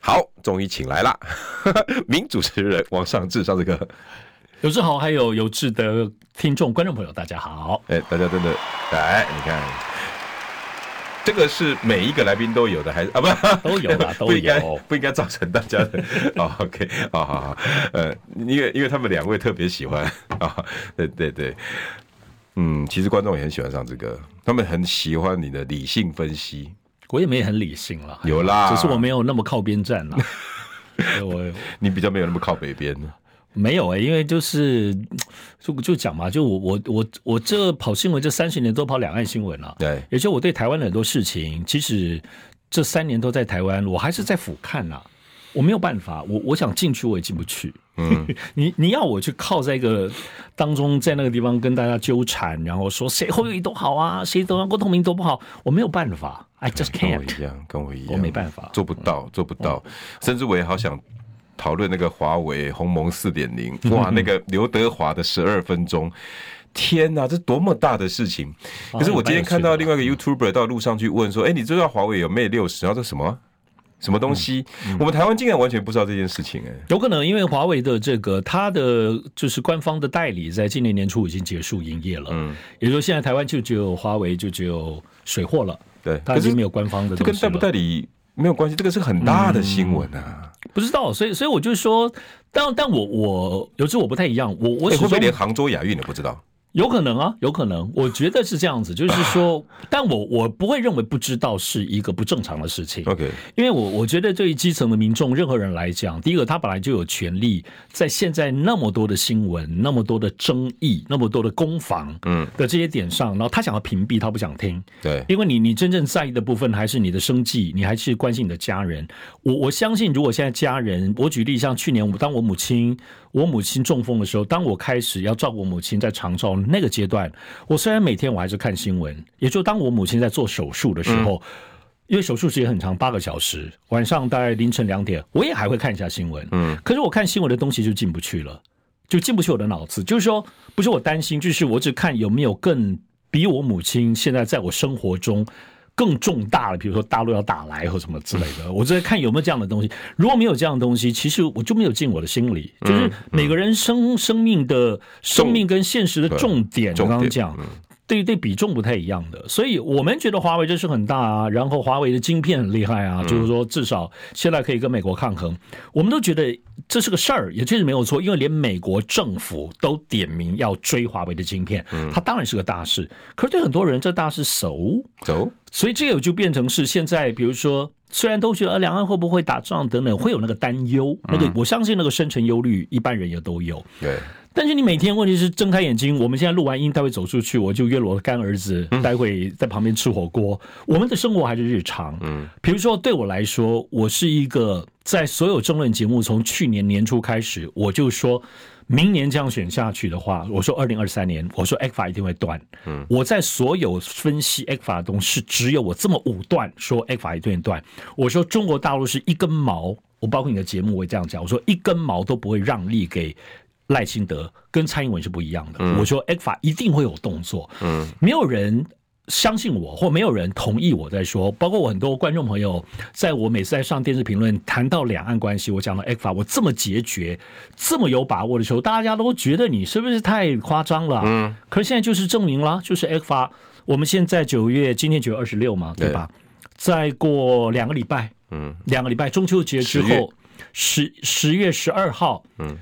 好，终于请来了 名主持人王尚志，尚志哥，有志好，还有有志的听众观众朋友，大家好。哎，大家真的来，你看，这个是每一个来宾都有的，还是啊？不，都有的，都有，不应该不应该造成大家的。哦，OK，好好好，呃，因为因为他们两位特别喜欢啊，对对对。嗯，其实观众也很喜欢上这个，他们很喜欢你的理性分析。我也没很理性了，有啦，只是我没有那么靠边站了。我你比较没有那么靠北边呢？没有哎、欸，因为就是就就讲嘛，就我我我我这跑新闻这三十年都跑两岸新闻了，对，也就我对台湾的很多事情，其实这三年都在台湾，我还是在俯瞰呐。我没有办法，我我想进去我也进不去。嗯，你你要我去靠在一个当中，在那个地方跟大家纠缠，然后说谁侯友宜多好啊，谁都郭台铭多不好，我没有办法，I just can't。跟我一样，跟我一样，我没办法，做不到，做不到。嗯、甚至我也好想讨论那个华为鸿蒙四点零，哇，那个刘德华的十二分钟，天哪，这多么大的事情！可是我今天看到另外一个 YouTuber 到路上去问说，哎，你知道华为有 Mate 六十？然后这什么？什么东西？嗯嗯、我们台湾竟然完全不知道这件事情哎、欸！有可能因为华为的这个它的就是官方的代理在今年年初已经结束营业了，嗯，也就是说现在台湾就只有华为就只有水货了，对，它已经没有官方的。这跟代不代理没有关系，这个是很大的新闻啊！嗯、不知道，所以所以我就说，但但我我有时候我不太一样，我我、欸、会不会连杭州亚运都不知道？有可能啊，有可能，我觉得是这样子，就是说，但我我不会认为不知道是一个不正常的事情。OK，因为我我觉得对于基层的民众，任何人来讲，第一个他本来就有权利，在现在那么多的新闻、那么多的争议、那么多的攻防，嗯的这些点上，然后他想要屏蔽，他不想听，对，因为你你真正在意的部分还是你的生计，你还是关心你的家人。我我相信，如果现在家人，我举例，像去年我当我母亲。我母亲中风的时候，当我开始要照顾母亲在长照那个阶段，我虽然每天我还是看新闻，也就当我母亲在做手术的时候，嗯、因为手术时间很长，八个小时，晚上大概凌晨两点，我也还会看一下新闻。嗯，可是我看新闻的东西就进不去了，就进不去我的脑子。就是说，不是我担心，就是我只看有没有更比我母亲现在在我生活中。更重大的，比如说大陆要打来或什么之类的，我在看有没有这样的东西。如果没有这样的东西，其实我就没有进我的心里。就是每个人生生命的生命跟现实的重点，我刚刚讲。对对，比重不太一样的，所以我们觉得华为这是很大啊，然后华为的晶片很厉害啊，就是说至少现在可以跟美国抗衡，我们都觉得这是个事儿，也确实没有错，因为连美国政府都点名要追华为的晶片，它当然是个大事。可是对很多人，这大事熟熟，所以这个就变成是现在，比如说虽然都觉得两岸会不会打仗等等，会有那个担忧，那个我相信那个深层忧虑，一般人也都有。对。但是你每天问题是睁开眼睛，我们现在录完音，待会走出去，我就约我的干儿子，待会在旁边吃火锅。我们的生活还是日常。嗯，比如说对我来说，我是一个在所有争论节目从去年年初开始，我就说明年这样选下去的话，我说二零二三年，我说 ECFA 一定会断。嗯，我在所有分析 ECFA 的东西，只有我这么武断说 ECFA 一定会断。我说中国大陆是一根毛，我包括你的节目我也这样讲，我说一根毛都不会让利给。赖清德跟蔡英文是不一样的。嗯、我说 ECFA 一定会有动作。嗯，没有人相信我，或没有人同意我在说。包括我很多观众朋友，在我每次在上电视评论谈到两岸关系，我讲到 ECFA，我这么决绝，这么有把握的时候，大家都觉得你是不是太夸张了？嗯，可是现在就是证明了，就是 ECFA。我们现在九月，今天九月二十六嘛，对吧？再过两个礼拜，嗯，两个礼拜中秋节之后，十十月十二号，嗯。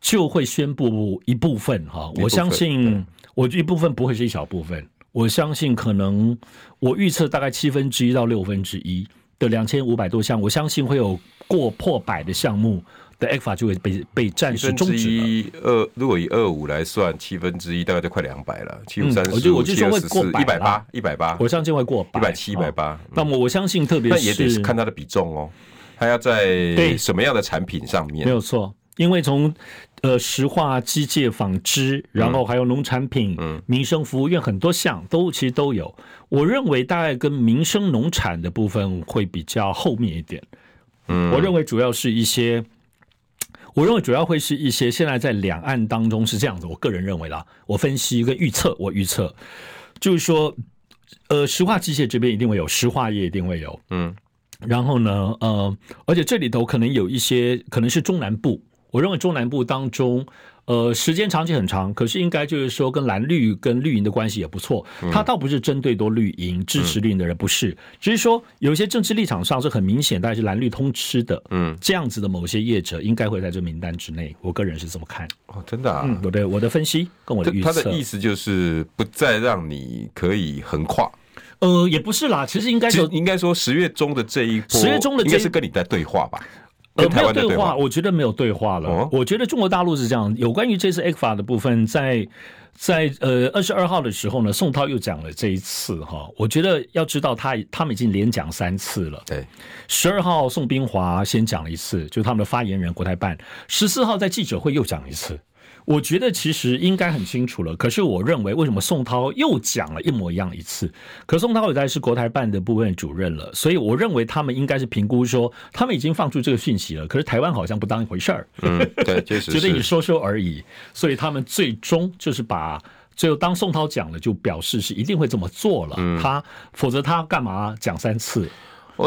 就会宣布一部分哈，我相信我一部分不会是一小部分，我相信可能我预测大概七分之一到六分之一的两千五百多项，我相信会有过破百的项目的 ECFA 就会被被暂时终止了。二如果以二五来算，七分之一大概就快两百了，七五三十五，我就我就说会过百，一百八，一百八，我相信会过一百七，一百八。那么我相信，特别是也得是看它的比重哦。它要在什么样的产品上面？没有错，因为从呃石化、机械、纺织，然后还有农产品、嗯、民生服务业很多项都其实都有。我认为大概跟民生农产的部分会比较后面一点。嗯，我认为主要是一些，我认为主要会是一些现在在两岸当中是这样子。我个人认为啦，我分析一个预测，我预测就是说，呃，石化机械这边一定会有，石化业一定会有，嗯。然后呢，呃，而且这里头可能有一些可能是中南部，我认为中南部当中，呃，时间长期很长，可是应该就是说跟蓝绿跟绿营的关系也不错。他倒不是针对多绿营支持绿营的人，不是，只是说有一些政治立场上是很明显，大概是蓝绿通吃的，嗯，这样子的某些业者应该会在这名单之内。我个人是这么看。哦，真的啊，嗯，我的我的分析跟我的预测，他的意思就是不再让你可以横跨。呃，也不是啦，其实应该说，应该说十月中的这一波，十月中的这应该是跟你在对话吧？呃，没有对话，我觉得没有对话了。哦、我觉得中国大陆是这样，有关于这次 ECFA 的部分，在在呃二十二号的时候呢，宋涛又讲了这一次哈。我觉得要知道他他们已经连讲三次了。对，十二号宋斌华先讲了一次，就是他们的发言人国台办，十四号在记者会又讲一次。我觉得其实应该很清楚了，可是我认为为什么宋涛又讲了一模一样一次？可宋涛也在是国台办的部分主任了，所以我认为他们应该是评估说，他们已经放出这个讯息了，可是台湾好像不当一回事儿，觉得你说说而已，所以他们最终就是把最后当宋涛讲了，就表示是一定会这么做了，嗯、他否则他干嘛讲三次？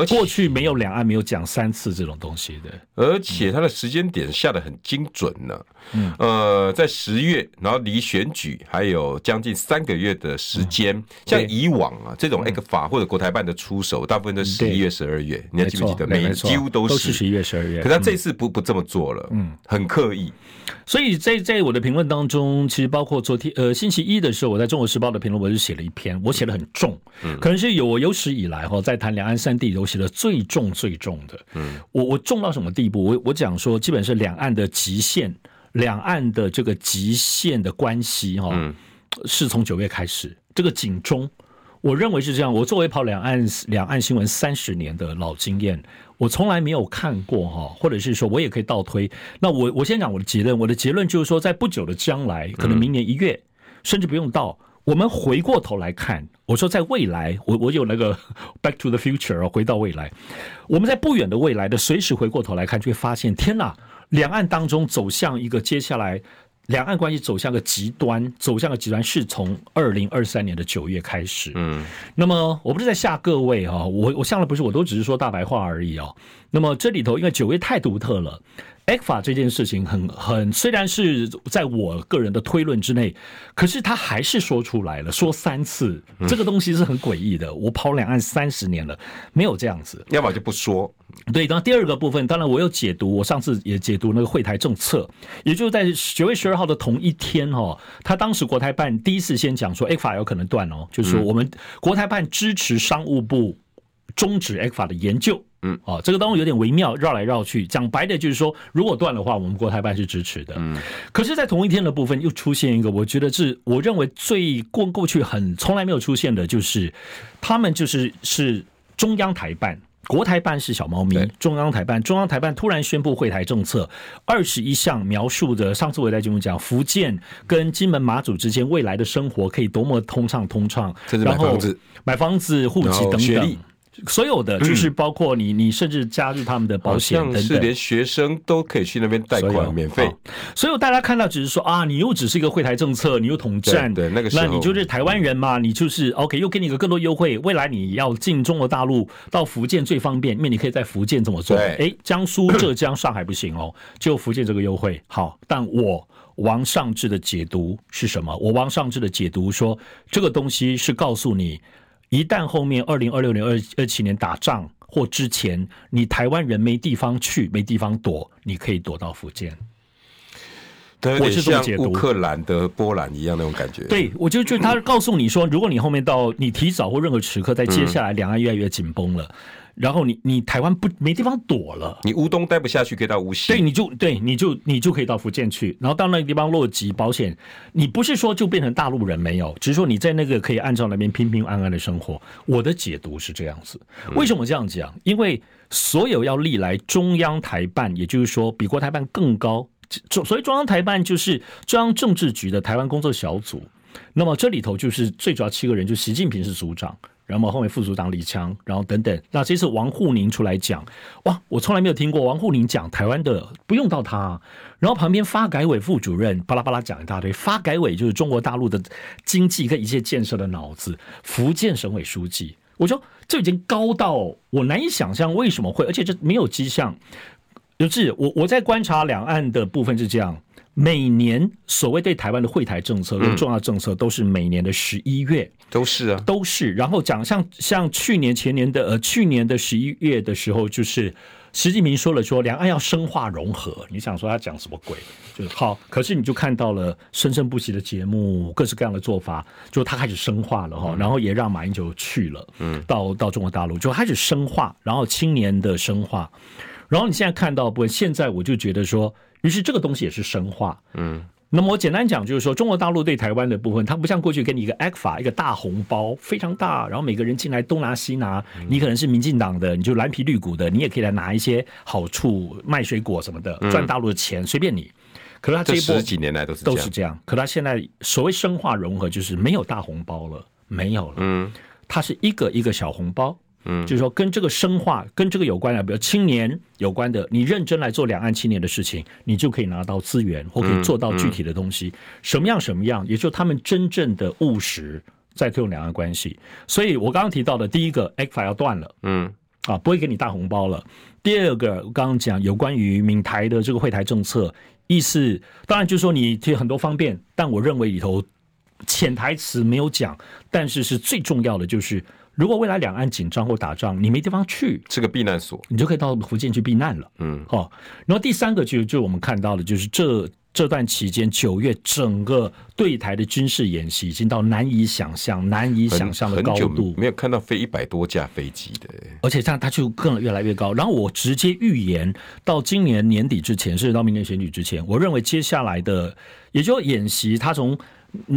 过去没有两岸没有讲三次这种东西的，而且他的时间点下的很精准呢。嗯，呃，在十月，然后离选举还有将近三个月的时间。嗯、像以往啊，这种 ECFA 或者国台办的出手，大部分都是十一月、十二月。你还记不记得？每几乎都是十一月、十二月。可他这次不不这么做了，嗯，很刻意。所以在在我的评论当中，其实包括昨天呃星期一的时候，我在中国时报的评论，我就写了一篇，我写的很重，嗯，可能是有我有史以来哈在谈两岸三地都写的最重最重的，嗯，我我重到什么地步？我我讲说，基本是两岸的极限，两岸的这个极限的关系哈，嗯，是从九月开始，这个警钟，我认为是这样。我作为跑两岸两岸新闻三十年的老经验。我从来没有看过哈，或者是说我也可以倒推。那我我先讲我的结论，我的结论就是说，在不久的将来，可能明年一月，甚至不用到，我们回过头来看，我说在未来，我我有那个 Back to the Future 回到未来，我们在不远的未来的随时回过头来看，就会发现，天哪，两岸当中走向一个接下来。两岸关系走向个极端，走向个极端是从二零二三年的九月开始。嗯，那么我不是在吓各位哈，我我吓的不是，我都只是说大白话而已哦。那么这里头因为九月太独特了。ECFA 这件事情很很，虽然是在我个人的推论之内，可是他还是说出来了，说三次，这个东西是很诡异的。我跑两岸三十年了，没有这样子，要么就不说。对，然后第二个部分，当然我有解读，我上次也解读那个会台政策，也就是在九月十二号的同一天哦，他当时国台办第一次先讲说 ECFA 有可能断哦，就是说我们国台办支持商务部终止 ECFA 的研究。嗯，哦，这个当中有点微妙，绕来绕去。讲白的就是说，如果断的话，我们国台办是支持的。嗯，可是，在同一天的部分又出现一个，我觉得是我认为最过过去很从来没有出现的，就是他们就是是中央台办，国台办是小猫咪，中央台办，中央台办突然宣布会台政策，二十一项描述的，上次我在节目讲，福建跟金门马祖之间未来的生活可以多么通畅通畅，然后买房子、户籍等等。所有的就是包括你，你甚至加入他们的保险等等，是连学生都可以去那边贷款免费。所有大家看到只是说啊，你又只是一个惠台政策，你又统战，对那个时候，那你就是台湾人嘛，你就是 OK，又给你一个更多优惠。未来你要进中国大陆到福建最方便，因为你可以在福建这么做。哎，江苏、浙江、上海不行哦，就福建这个优惠好。但我王尚志的解读是什么？我王尚志的解读说，这个东西是告诉你。一旦后面二零二六年、二二七年打仗或之前，你台湾人没地方去、没地方躲，你可以躲到福建。我是这么解读，乌克兰的波兰一样那种感觉。对，我就觉得他告诉你说，如果你后面到你提早或任何时刻，在接下来两岸越来越紧绷了，然后你你台湾不没地方躲了，你乌东待不下去，可以到乌西，对，你就对，你就你就可以到福建去，然后到那个地方落籍保险，你不是说就变成大陆人没有，只是说你在那个可以按照那边平平安安的生活。我的解读是这样子，为什么这样讲？因为所有要历来中央台办，也就是说比国台办更高，所以中央台办就是中央政治局的台湾工作小组。那么这里头就是最主要七个人，就习近平是组长。然后后面副组长李强，然后等等。那这次王沪宁出来讲，哇，我从来没有听过王沪宁讲台湾的，不用到他。然后旁边发改委副主任巴拉巴拉讲一大堆，发改委就是中国大陆的经济跟一切建设的脑子。福建省委书记，我说这已经高到我难以想象为什么会，而且这没有迹象。就是我我在观察两岸的部分是这样。每年所谓对台湾的惠台政策跟重要政策，都是每年的十一月，都是啊，都是。然后讲像像去年前年的呃去年的十一月的时候，就是习近平说了说两岸要深化融合。你想说他讲什么鬼？就是好，可是你就看到了生生不息的节目，各式各样的做法，就他开始深化了哈。然后也让马英九去了，嗯，到到中国大陆就开始深化，然后青年的深化。然后你现在看到不？现在我就觉得说。于是这个东西也是深化，嗯，那么我简单讲就是说，中国大陆对台湾的部分，它不像过去给你一个 ECFA 一个大红包非常大，然后每个人进来东拿西拿，你可能是民进党的，你就蓝皮绿骨的，你也可以来拿一些好处，卖水果什么的，赚大陆的钱随便你。可是他这一波十几年来都是都是这样，可他现在所谓深化融合，就是没有大红包了，没有了，嗯，它是一个一个小红包。嗯，就是说跟这个深化跟这个有关的，比如青年有关的，你认真来做两岸青年的事情，你就可以拿到资源或可以做到具体的东西。什么样什么样，也就是他们真正的务实在推动两岸关系。所以我刚刚提到的第一个，ECFA 要断了，嗯，啊，不会给你大红包了。第二个，我刚刚讲有关于闽台的这个会台政策，意思当然就是说你其实很多方便，但我认为里头潜台词没有讲，但是是最重要的就是。如果未来两岸紧张或打仗，你没地方去，是个避难所，你就可以到福建去避难了。嗯，好。然后第三个就就我们看到的，就是这这段期间九月整个对台的军事演习已经到难以想象、难以想象的高度，没有看到飞一百多架飞机的，而且这样它就更越来越高。然后我直接预言到今年年底之前，甚至到明年选举之前，我认为接下来的也就演习，它从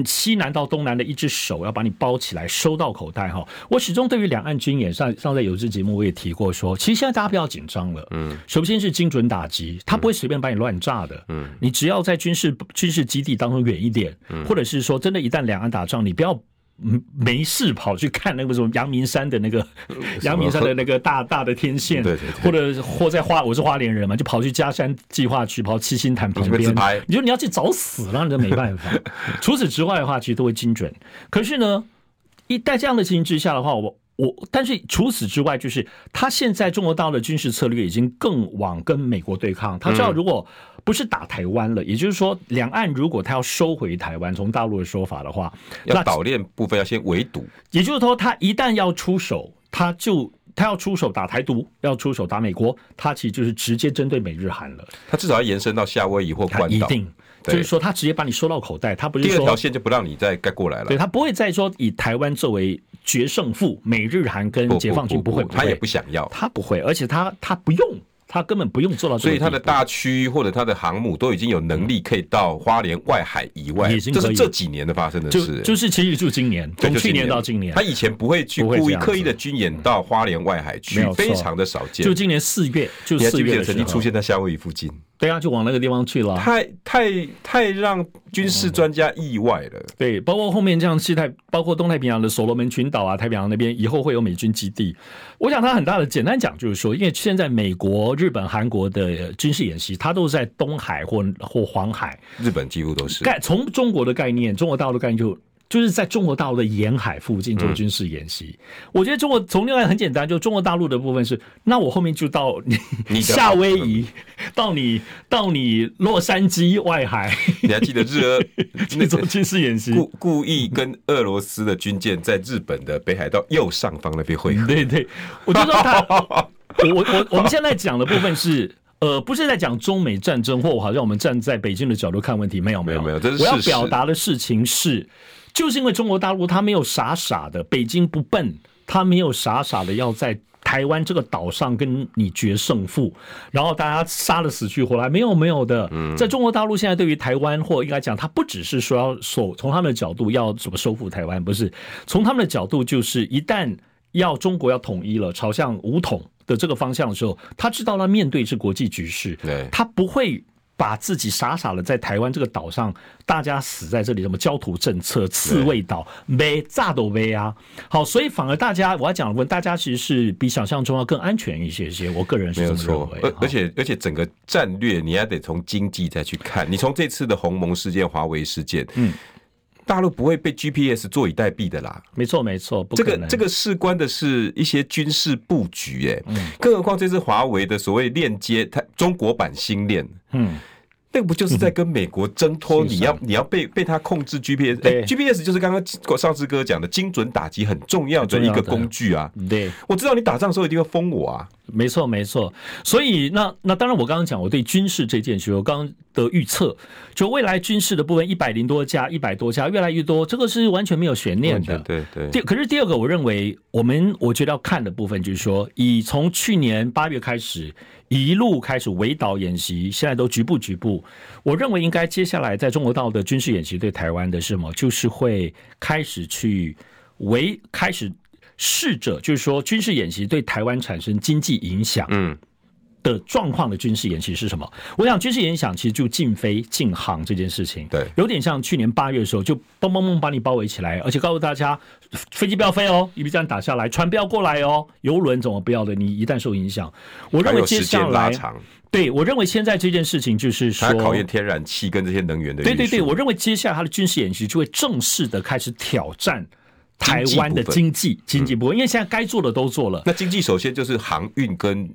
西南到东南的一只手要把你包起来，收到口袋哈。我始终对于两岸军演上上在有支节目我也提过说，其实现在大家不要紧张了。嗯，首先是精准打击，他不会随便把你乱炸的。嗯，你只要在军事军事基地当中远一点，或者是说真的，一旦两岸打仗，你不要。没事跑去看那个什么阳明山的那个阳明山的那个大大的天线，对对对，或者或在花，我是花莲人嘛，就跑去嘉山计划去，跑七星潭旁边，你说你要去找死了，你都没办法。除此之外的话，其实都会精准。可是呢，一在这样的情形之下的话，我。我但是除此之外，就是他现在中国大陆的军事策略已经更往跟美国对抗。他知道，如果不是打台湾了，嗯、也就是说，两岸如果他要收回台湾，从大陆的说法的话，要岛链部分要先围堵。也就是说，他一旦要出手，他就他要出手打台独，要出手打美国，他其实就是直接针对美日韩了。他至少要延伸到夏威夷或关岛。一定。就是说，他直接把你收到口袋，他不是说第二条线就不让你再盖过来了。对，他不会再说以台湾作为决胜负，美日韩跟解放军不会，他也不想要，他不会，而且他他不用。他根本不用做到，所以他的大区或者他的航母都已经有能力可以到花莲外海以外，这是这几年的发生的事。就是其实就今年，从去年到今年，他以前不会去故意刻意的军演到花莲外海去，非常的少见。就今年四月，就四月曾经出现在夏威夷附近。对啊，就往那个地方去了。太太太让军事专家意外了。对，包括后面这样西太，包括东太平洋的所罗门群岛啊，太平洋那边以后会有美军基地。我想它很大的简单讲就是说，因为现在美国、日本、韩国的军事演习，它都是在东海或或黄海。日本几乎都是。概从中国的概念，中国大陆的概念就。就是在中国大陆的沿海附近做军事演习。嗯、我觉得中国从另外很简单，就中国大陆的部分是，那我后面就到你 夏威夷，到你到你洛杉矶外海。你还记得日俄 那种军事演习？故故意跟俄罗斯的军舰在日本的北海道右上方那边会合。对对，我就说他，我我我们现在讲的部分是，呃，不是在讲中美战争，或好像我们站在北京的角度看问题，没有没有没有，这是我要表达的事情是。就是因为中国大陆他没有傻傻的，北京不笨，他没有傻傻的要在台台湾这个岛上跟你决胜负，然后大家杀的死去活来，没有没有的。在中国大陆现在对于台湾，或应该讲，他不只是说要守，从他们的角度要怎么收复台湾，不是从他们的角度，就是一旦要中国要统一了，朝向武统的这个方向的时候，他知道他面对是国际局势，对，他不会。把自己傻傻的在台湾这个岛上，大家死在这里，什么焦土政策、刺猬岛、没炸都没啊。好，所以反而大家我要讲问大家，其实是比想象中要更安全一些些。我个人是这么认为。而而且而且整个战略，你还得从经济再去看。你从这次的鸿蒙事件、华为事件，嗯。大陆不会被 GPS 坐以待毙的啦，没错没错，这个这个事关的是一些军事布局，哎，更何况这次华为的所谓链接，它中国版星链，嗯。那个不就是在跟美国挣脱？你要你要被被他控制 GPS？哎，GPS 就是刚刚上次哥讲的精准打击很重要的一个工具啊。对，我知道你打仗的时候一定会封我啊。没错没错，所以那那当然，我刚刚讲我对军事这件事，我刚刚的预测，就未来军事的部分一百零多家，一百多家越来越多，这个是完全没有悬念的。对对。第可是第二个，我认为我们我觉得要看的部分就是说，以从去年八月开始。一路开始围岛演习，现在都局部局部。我认为应该接下来在中国大陆的军事演习对台湾的是什么？就是会开始去围，开始试着就是说军事演习对台湾产生经济影响。嗯。的状况的军事演习是什么？我想军事演习其实就禁飞禁航这件事情，对，有点像去年八月的时候就嘣嘣嘣把你包围起来，而且告诉大家飞机不要飞哦，一这样打下来，船不要过来哦，游轮怎么不要的？你一旦受影响，我认为接下来对，我认为现在这件事情就是说考验天然气跟这些能源的。对对对，我认为接下来他的军事演习就会正式的开始挑战台湾的经济经济部分，因为现在该做的都做了。那经济首先就是航运跟。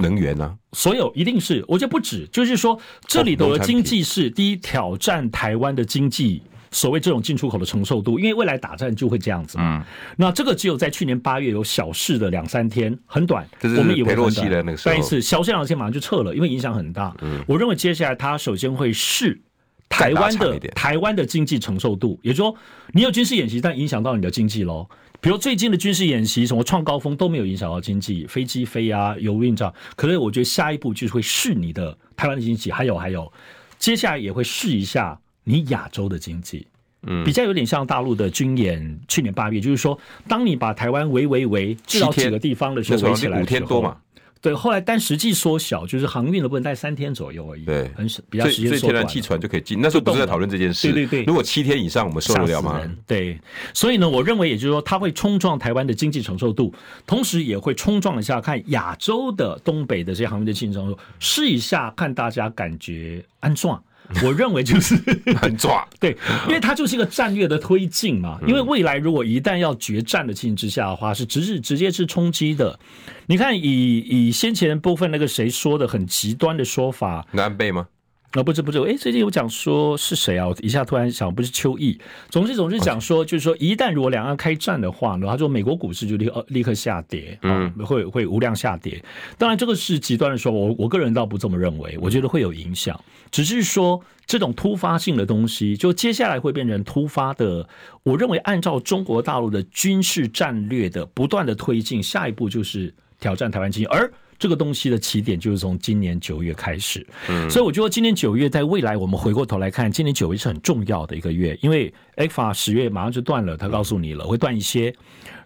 能源呢、啊？所有一定是，我觉得不止，就是说这里头的经济是第一挑战台湾的经济，所谓这种进出口的承受度，因为未来打战就会这样子嘛。嗯，那这个只有在去年八月有小试的两三天，很短，我们以为很短，但是小试两天马上就撤了，因为影响很大。嗯，我认为接下来他首先会试台湾的台湾的经济承受度，也就是说你有军事演习，但影响到你的经济喽。比如最近的军事演习，什么创高峰都没有影响到经济，飞机飞啊，油运这样。可是我觉得下一步就是会试你的台湾的经济，还有还有，接下来也会试一下你亚洲的经济。嗯，比较有点像大陆的军演，去年八月，就是说，当你把台湾围围围至少几个地方的时候，围起来五天多嘛。对，后来但实际缩小，就是航运的部分在三天左右而已。对，很少，比较时间缩短。所以天然气船就可以进。那时候不是在讨论这件事。对对对。如果七天以上，我们受得了吗？对。所以呢，我认为也就是说，它会冲撞台湾的经济承受度，同时也会冲撞一下看亚洲的东北的这些航运的经济承受度，试一下看大家感觉安壮。我认为就是 很抓，对，因为它就是一个战略的推进嘛。因为未来如果一旦要决战的情形之下的话，是直是直接是冲击的。你看以，以以先前部分那个谁说的很极端的说法，南北吗？啊，不是不是，哎，最近有讲说是谁啊？我一下突然想，不是邱毅。总之总之讲说，就是说一旦如果两岸开战的话呢，他说美国股市就立立刻下跌，嗯，会会无量下跌。当然这个是极端的说，我我个人倒不这么认为，我觉得会有影响。只是说这种突发性的东西，就接下来会变成突发的。我认为按照中国大陆的军事战略的不断的推进，下一步就是挑战台湾经济，而。这个东西的起点就是从今年九月开始，嗯，所以我觉得今年九月在未来，我们回过头来看，今年九月是很重要的一个月，因为 ECFA 十月马上就断了，他告诉你了，会断一些。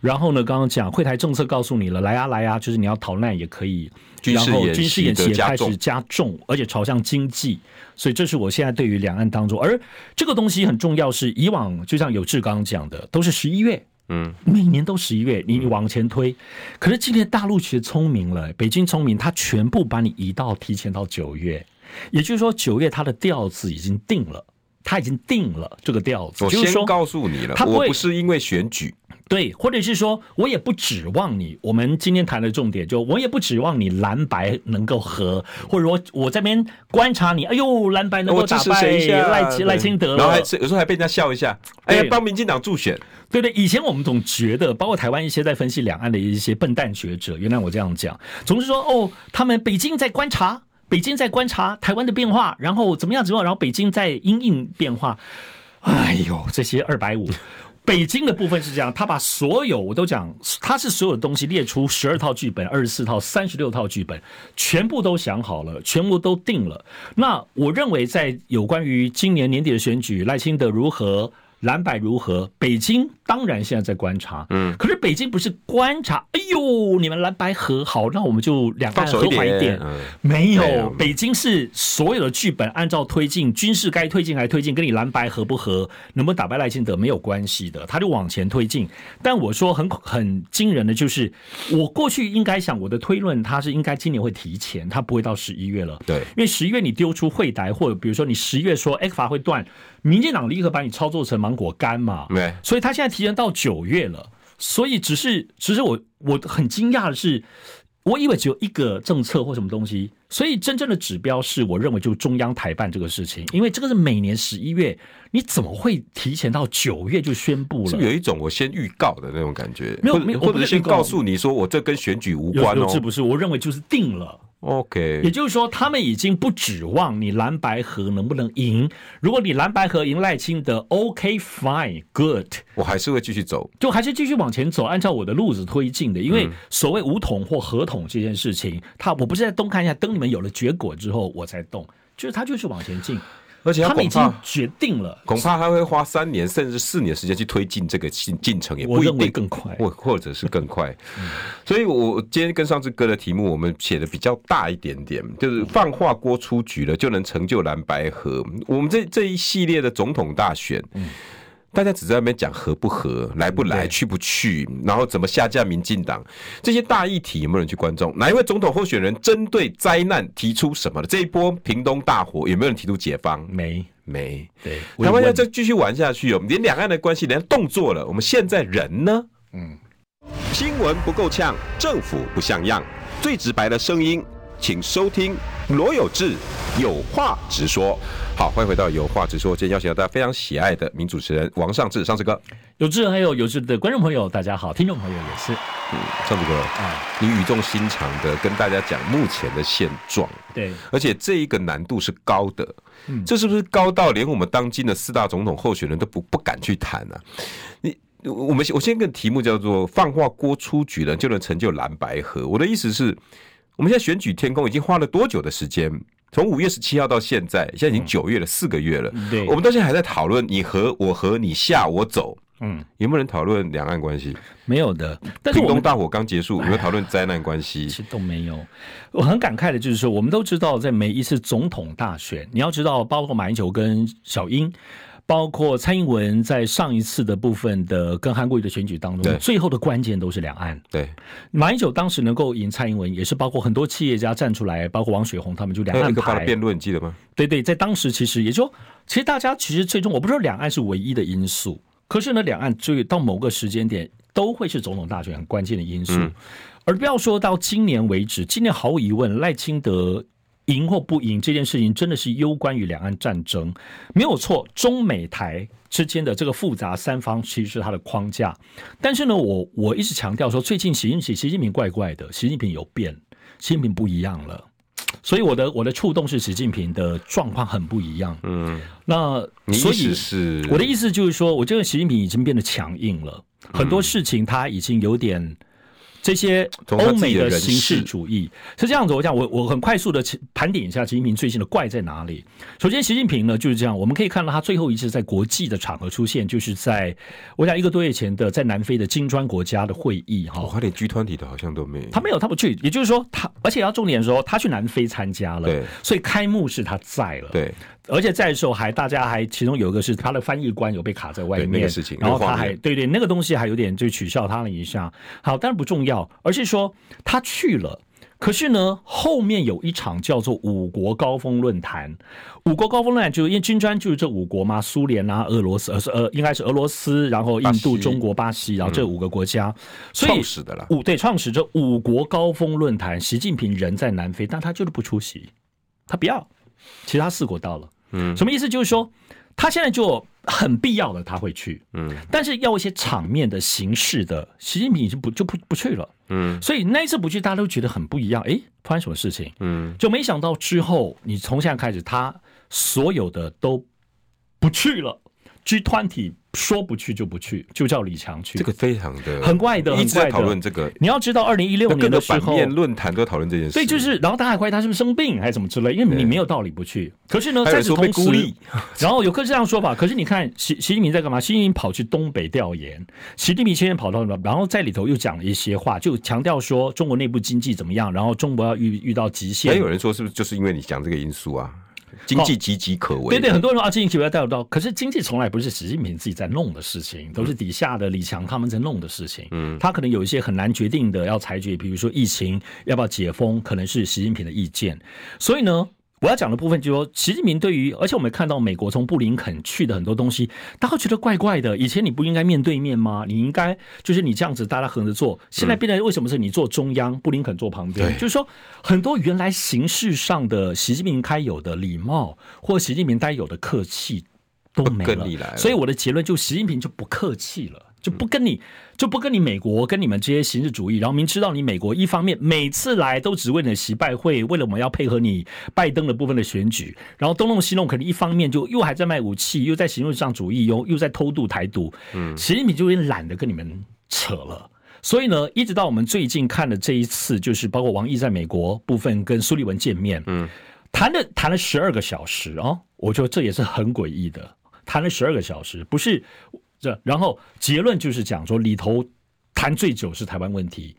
然后呢，刚刚讲会台政策告诉你了，来啊来啊，就是你要逃难也可以。然后军事演习也开始加重，而且朝向经济，所以这是我现在对于两岸当中，而这个东西很重要，是以往就像有志刚刚讲的，都是十一月。嗯，每年都十一月，你往前推，可是今年大陆其实聪明了，北京聪明，他全部把你移到提前到九月，也就是说九月它的调子已经定了，他已经定了这个调子。我先告诉你了，我不是因为选举。对，或者是说，我也不指望你。我们今天谈的重点，就我也不指望你蓝白能够和，或者说我这边观察你，哎呦，蓝白能够打败赖赖清德，然后还有时候还被人家笑一下，哎呀，帮民进党助选。对对，以前我们总觉得，包括台湾一些在分析两岸的一些笨蛋学者，原来我这样讲，总是说哦，他们北京在观察，北京在观察台湾的变化，然后怎么样怎么样，然后北京在因应变化。哎呦，这些二百五。北京的部分是这样，他把所有我都讲，他是所有的东西列出十二套剧本、二十四套、三十六套剧本，全部都想好了，全部都定了。那我认为，在有关于今年年底的选举，赖清德如何？蓝白如何？北京当然现在在观察，嗯，可是北京不是观察，哎呦，你们蓝白和好，那我们就两岸和缓一点。嗯、没有，北京是所有的剧本按照推进，军事该推进还推进，跟你蓝白合不合，能不能打败赖清德没有关系的，他就往前推进。但我说很很惊人的就是，我过去应该想我的推论，他是应该今年会提前，他不会到十一月了。对，因为十一月你丢出会台，或者比如说你十一月说 ECFA 会断。民进党立刻把你操作成芒果干嘛？对，所以他现在提前到九月了。所以只是，只是我我很惊讶的是，我以为只有一个政策或什么东西。所以真正的指标是，我认为就中央台办这个事情，因为这个是每年十一月，你怎么会提前到九月就宣布了？是不是有一种我先预告的那种感觉？没有，没有，或者是先告诉你说，我这跟选举无关哦。是不是？我认为就是定了。OK，也就是说，他们已经不指望你蓝白河能不能赢。如果你蓝白河赢赖清德，OK，Fine，Good，我还是会继续走，就还是继续往前走，按照我的路子推进的。因为所谓五统或合统这件事情，他我不是在东看一下，等你们有了结果之后我才动，就是他就是往前进。而且他，们已经决定了，恐怕他会花三年甚至四年时间去推进这个进进程，也不一定更快，或或者是更快。所以，我今天跟上次哥的题目，我们写的比较大一点点，就是放话锅出局了，就能成就蓝白河。我们这这一系列的总统大选。大家只在那边讲合不合，来不来，去不去，然后怎么下架民进党，这些大议题有没有人去关注？哪一位总统候选人针对灾难提出什么的？这一波屏东大火有没有人提出解方？没，没。对，台湾要再继续玩下去哦，连两岸的关系连动作了，我们现在人呢？嗯，新闻不够呛，政府不像样，最直白的声音，请收听罗有志有话直说。好，欢迎回到有话直说。今天邀请到大家非常喜爱的名主持人王尚志，尚志哥。有志还有有志的观众朋友，大家好，听众朋友也是。嗯，上志哥，啊，你语重心长的跟大家讲目前的现状。对，而且这一个难度是高的。嗯，这是不是高到连我们当今的四大总统候选人都不不敢去谈呢？啊？你，我们我先跟题目叫做“放话郭出局了就能成就蓝白河”。我的意思是。我们现在选举天空已经花了多久的时间？从五月十七号到现在，现在已经九月了，四个月了。对，我们到现在还在讨论你和我和你下我走。嗯，有没有人讨论两岸关系？没有的。但是屏东大火刚结束，有没有讨论灾难关系？其实都没有。我很感慨的就是说，我们都知道，在每一次总统大选，你要知道，包括马英九跟小英。包括蔡英文在上一次的部分的跟韩国瑜的选举当中，最后的关键都是两岸。对，马英九当时能够赢蔡英文，也是包括很多企业家站出来，包括王雪红他们就两岸牌辩论，你记得吗？对对，在当时其实也就，其实大家其实最终我不知道两岸是唯一的因素，可是呢，两岸最到某个时间点都会是总统大选很关键的因素，嗯、而不要说到今年为止，今年毫无疑问赖清德。赢或不赢这件事情，真的是攸关于两岸战争，没有错。中美台之间的这个复杂三方，其实是它的框架。但是呢，我我一直强调说，最近习近平习近平怪怪的，习近平有变，习近平不一样了。所以我的我的触动是，习近平的状况很不一样。嗯，那所以是我的意思就是说，我觉得习近平已经变得强硬了，很多事情他已经有点。这些欧美的形式主义是这样子，我讲我我很快速的盘点一下习近平最近的怪在哪里。首先，习近平呢就是这样，我们可以看到他最后一次在国际的场合出现，就是在我想一个多月前的在南非的金砖国家的会议哈。他连 G20 的好像都没，他没有，他不去。也就是说，他而且要重点说，他去南非参加了，对，所以开幕式他在了，对。而且在的时候还大家还其中有一个是他的翻译官有被卡在外面，那个事情，然后他还对对那个东西还有点就取笑他了一下。好，但是不重要，而是说他去了。可是呢，后面有一场叫做五国高峰论坛。五国高峰论坛就是因为金砖就是这五国嘛，苏联啊、俄罗斯，呃是呃应该是俄罗斯，然后印度、中国、巴西，然后这五个国家，所以创始的了。五对创始这五国高峰论坛，习近平人在南非，但他就是不出席，他不要。其他四国到了，嗯，什么意思？就是说，他现在就很必要的他会去，嗯，但是要一些场面的形式的，习近平已经不就不不去了，嗯，所以那一次不去，大家都觉得很不一样。哎，发生什么事情？嗯，就没想到之后，你从现在开始，他所有的都不去了，G20 说不去就不去，就叫李强去。这个非常的很怪的，一直在讨论这个。你要知道，二零一六年的时候，论坛都讨论这件事。对，就是，然后大家还怀疑他是不是生病还是怎么之类，因为你没有道理不去。可是呢，在此同时，然后有个这样说法。可是你看，习习近平在干嘛？习近平跑去东北调研，习近平先前跑到那，然后在里头又讲了一些话，就强调说中国内部经济怎么样，然后中国要遇遇到极限。还有人说，是不是就是因为你讲这个因素啊？经济岌岌可危，对对，很多人说啊，经济不要带不到。可是经济从来不是习近平自己在弄的事情，都是底下的李强他们在弄的事情。嗯，他可能有一些很难决定的要裁决，比如说疫情要不要解封，可能是习近平的意见。所以呢。我要讲的部分就是说，习近平对于，而且我们看到美国从布林肯去的很多东西，大家会觉得怪怪的。以前你不应该面对面吗？你应该就是你这样子大家横着坐，现在变成为什么是你坐中央，布林肯坐旁边？就是说，很多原来形式上的习近平该有的礼貌，或习近平该有的客气都没了。所以我的结论就，习近平就不客气了。就不跟你，就不跟你美国跟你们这些形式主义，然后明知道你美国一方面每次来都只为了习拜会，为了我们要配合你拜登的部分的选举，然后东弄西弄，可能一方面就又还在卖武器，又在形式上主义，又又在偷渡台独，嗯，习近平就有点懒得跟你们扯了。所以呢，一直到我们最近看的这一次，就是包括王毅在美国部分跟苏利文见面，嗯，谈了谈了十二个小时哦，我觉得这也是很诡异的，谈了十二个小时，不是。这，然后结论就是讲说，里头谈最久是台湾问题，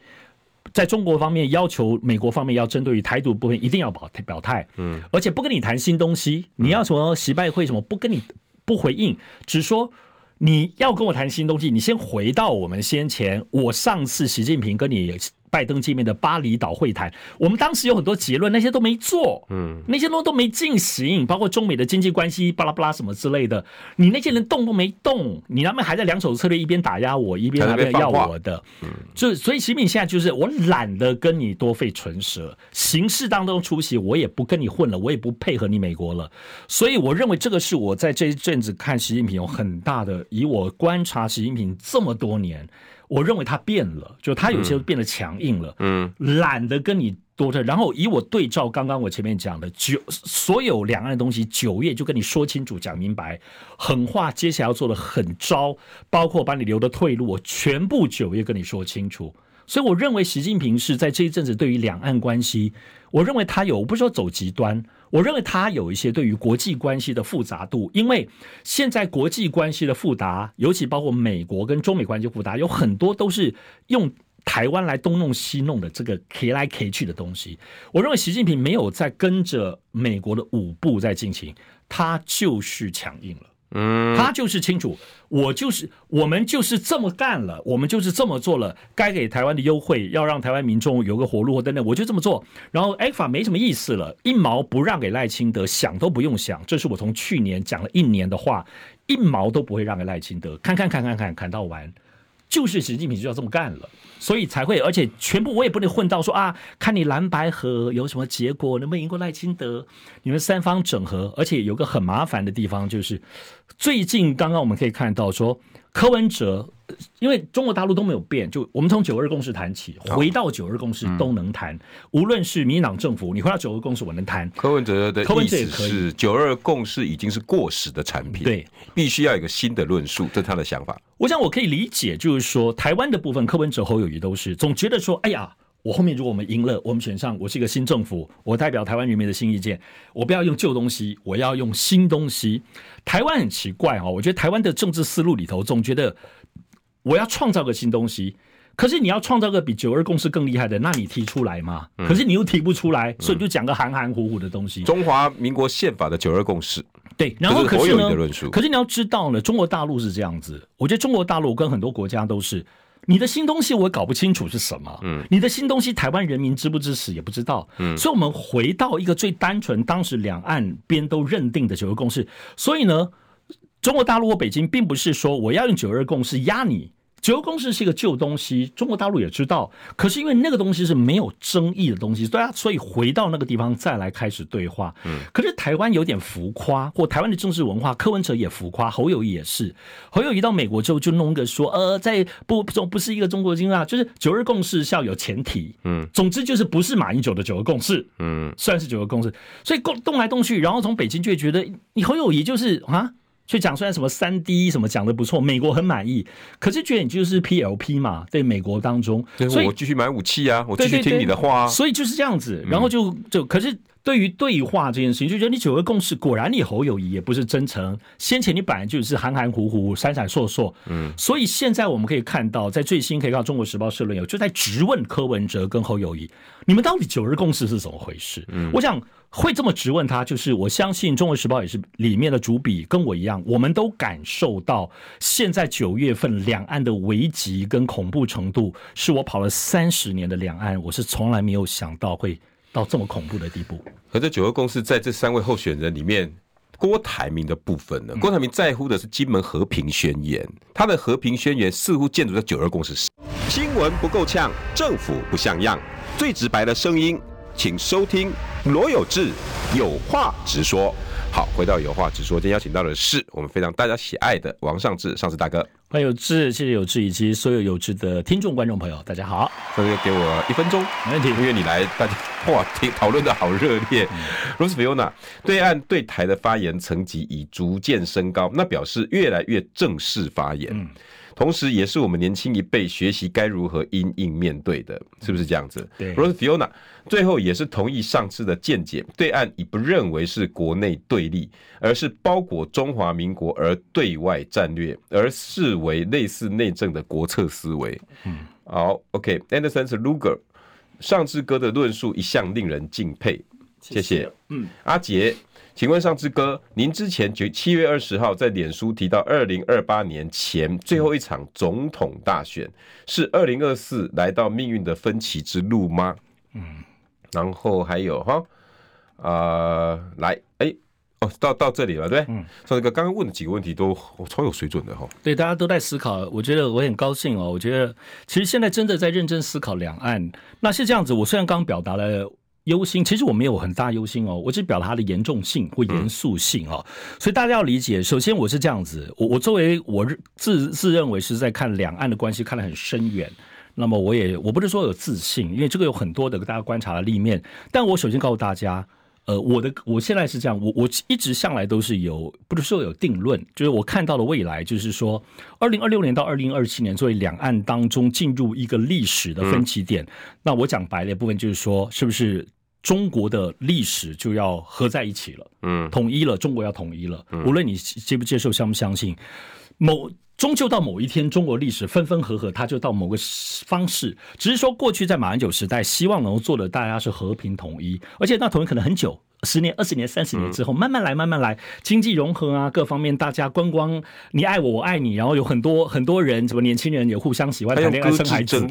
在中国方面要求美国方面要针对于台独部分一定要表表态，嗯，而且不跟你谈新东西，你要什么习拜会什么不跟你不回应，只说你要跟我谈新东西，你先回到我们先前，我上次习近平跟你。拜登见面的巴厘岛会谈，我们当时有很多结论，那些都没做，嗯，那些东西都没进行，包括中美的经济关系，巴拉巴拉什么之类的，你那些人动都没动，你他们还在两手策略，一边打压我，一边那边要我的，嗯，就所以习近平现在就是我懒得跟你多费唇舌，形式当中出席，我也不跟你混了，我也不配合你美国了，所以我认为这个是我在这一阵子看习近平有很大的，以我观察习近平这么多年。我认为他变了，就他有些变得强硬了，嗯，懒得跟你多的。然后以我对照刚刚我前面讲的九所有两岸的东西，九月就跟你说清楚、讲明白，狠话接下来要做的很招，包括把你留的退路，我全部九月跟你说清楚。所以我认为习近平是在这一阵子对于两岸关系，我认为他有，我不是说走极端。我认为他有一些对于国际关系的复杂度，因为现在国际关系的复杂，尤其包括美国跟中美关系复杂，有很多都是用台湾来东弄西弄的这个 K 来 K 去的东西。我认为习近平没有在跟着美国的舞步在进行，他就是强硬了。嗯，他就是清楚，我就是我们就是这么干了，我们就是这么做了，该给台湾的优惠，要让台湾民众有个活路等等，我就这么做。然后 ECFA 没什么意思了，一毛不让给赖清德，想都不用想，这是我从去年讲了一年的话，一毛都不会让给赖清德，看看看看看，砍到完。就是习近平就要这么干了，所以才会，而且全部我也不能混到说啊，看你蓝白河有什么结果，能不能赢过赖清德？你们三方整合，而且有个很麻烦的地方，就是最近刚刚我们可以看到说。柯文哲，因为中国大陆都没有变，就我们从九二共识谈起，回到九二共识都能谈。无论是民进党政府，你回到九二共识，我能谈。柯文哲的意思是，九二共识已经是过时的产品，对，必须要有一个新的论述，这是他的想法。我想我可以理解，就是说台湾的部分，柯文哲、侯友谊都是总觉得说，哎呀。我后面如果我们赢了，我们选上，我是一个新政府，我代表台湾人民的新意见，我不要用旧东西，我要用新东西。台湾很奇怪哦，我觉得台湾的政治思路里头总觉得我要创造个新东西，可是你要创造个比九二共识更厉害的，那你提出来嘛？可是你又提不出来，所以你就讲个含含糊糊的东西。中华民国宪法的九二共识，对，然后可是呢？可是你要知道呢，中国大陆是这样子，我觉得中国大陆跟很多国家都是。你的新东西我也搞不清楚是什么，嗯，你的新东西台湾人民支不支持也不知道，嗯，所以我们回到一个最单纯，当时两岸边都认定的九二共识，所以呢，中国大陆或北京并不是说我要用九二共识压你。九二共识是一个旧东西，中国大陆也知道。可是因为那个东西是没有争议的东西，对啊，所以回到那个地方再来开始对话。嗯，可是台湾有点浮夸，或台湾的政治文化，柯文哲也浮夸，侯友宜也是。侯友宜到美国之后就弄个说，呃，在不不不是一个中国经啊，就是九二共识是要有前提。嗯，总之就是不是马英九的九二共识。嗯，算是九二共识，所以动动来动去，然后从北京就会觉得你侯友宜就是啊。所以讲虽然什么三 D 什么讲的不错，美国很满意。可是觉得你就是 PLP 嘛，在美国当中，所以我继续买武器啊，我继续听你的话啊，所以就是这样子。然后就就可是。对于对话这件事情，就觉得你九个共识，果然你侯友谊也不是真诚。先前你本来就是含含糊糊、闪闪烁烁，嗯，所以现在我们可以看到，在最新可以看到《中国时报》社论有就在质问柯文哲跟侯友谊，你们到底九日共识是怎么回事？嗯，我想会这么质问他，就是我相信《中国时报》也是里面的主笔，跟我一样，我们都感受到现在九月份两岸的危急跟恐怖程度，是我跑了三十年的两岸，我是从来没有想到会。到这么恐怖的地步，可这九二共识在这三位候选人里面，郭台铭的部分呢？郭台铭在乎的是金门和平宣言，他的和平宣言似乎建筑在九二共识。新闻不够呛，政府不像样，最直白的声音，请收听罗有志有话直说。好，回到有话直说，今天邀请到的是我们非常大家喜爱的王尚志，尚志大哥。欢迎有志，谢谢有志以及所有有志的听众观众朋友，大家好。这个给我一分钟，没问题，因为你来，大家哇，听讨论的好热烈。Rose Fiona 对岸对台的发言层级已逐渐升高，那表示越来越正式发言。嗯同时，也是我们年轻一辈学习该如何因应面对的，是不是这样子？对。Rose Fiona 最后也是同意上次的见解，对岸已不认为是国内对立，而是包裹中华民国而对外战略，而视为类似内政的国策思维。嗯，好，OK，Anderson、okay, 是 Luger，上志哥的论述一向令人敬佩，谢谢。嗯，阿杰。请问尚志哥，您之前七月二十号在脸书提到，二零二八年前最后一场总统大选是二零二四来到命运的分歧之路吗？嗯，然后还有哈，啊、呃，来，哎、欸，哦，到到这里了，对，嗯，尚志哥刚刚问的几个问题都超有水准的哈，对，大家都在思考，我觉得我很高兴哦，我觉得其实现在真的在认真思考两岸，那是这样子，我虽然刚刚表达了。忧心，其实我没有很大忧心哦，我只表达它的严重性或严肃性哦，所以大家要理解。首先，我是这样子，我我作为我自自认为是在看两岸的关系看得很深远，那么我也我不是说有自信，因为这个有很多的大家观察的立面，但我首先告诉大家。呃，我的我现在是这样，我我一直向来都是有，不是说有定论，就是我看到了未来，就是说，二零二六年到二零二七年作为两岸当中进入一个历史的分歧点，嗯、那我讲白了一部分就是说，是不是中国的历史就要合在一起了？嗯，统一了，中国要统一了，无论你接不接受，相不相信，某。终究到某一天，中国历史分分合合，它就到某个方式。只是说，过去在马英九时代，希望能够做的大家是和平统一，而且那统一可能很久，十年、二十年、三十年之后，慢慢来，慢慢来，经济融合啊，各方面大家观光，你爱我，我爱你，然后有很多很多人，什么年轻人也互相喜欢谈恋爱、生孩子，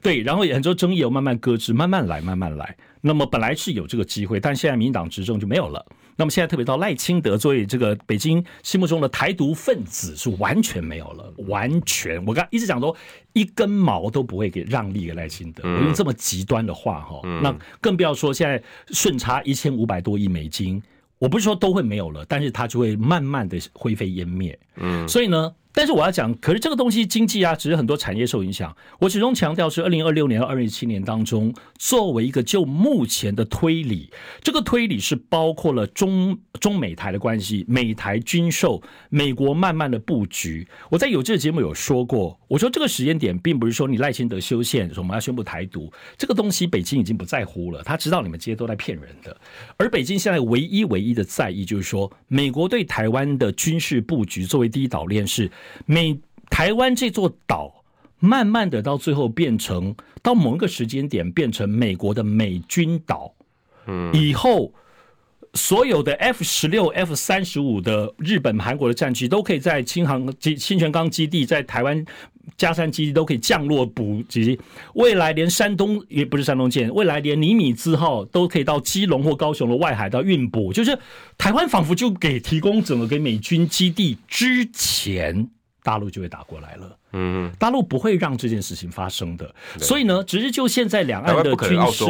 对，然后也很多争议有慢慢搁置，慢慢来，慢慢来。那么本来是有这个机会，但现在民进党执政就没有了。那么现在特别到赖清德作为这个北京心目中的台独分子是完全没有了，完全。我刚一直讲说一根毛都不会给让利给赖清德，我用这么极端的话哈，那更不要说现在顺差一千五百多亿美金，我不是说都会没有了，但是它就会慢慢的灰飞烟灭。嗯，所以呢。但是我要讲，可是这个东西经济啊，只是很多产业受影响。我始终强调是二零二六年到二零一七年当中，作为一个就目前的推理，这个推理是包括了中中美台的关系、美台军售、美国慢慢的布局。我在有这个节目有说过，我说这个时间点并不是说你赖清德修宪，说我们要宣布台独，这个东西北京已经不在乎了，他知道你们这些都在骗人的。而北京现在唯一唯一的在意就是说，美国对台湾的军事布局作为第一岛链是。美台湾这座岛，慢慢的到最后变成到某一个时间点变成美国的美军岛，嗯，以后所有的 F 十六、F 三十五的日本、韩国的战机都可以在轻航基、清泉岗基地，在台湾加山基地都可以降落补给。未来连山东也不是山东舰，未来连尼米兹号都可以到基隆或高雄的外海到运补，就是台湾仿佛就给提供整个给美军基地之前。大陆就会打过来了，嗯，大陆不会让这件事情发生的，所以呢，只是就现在两岸的军事。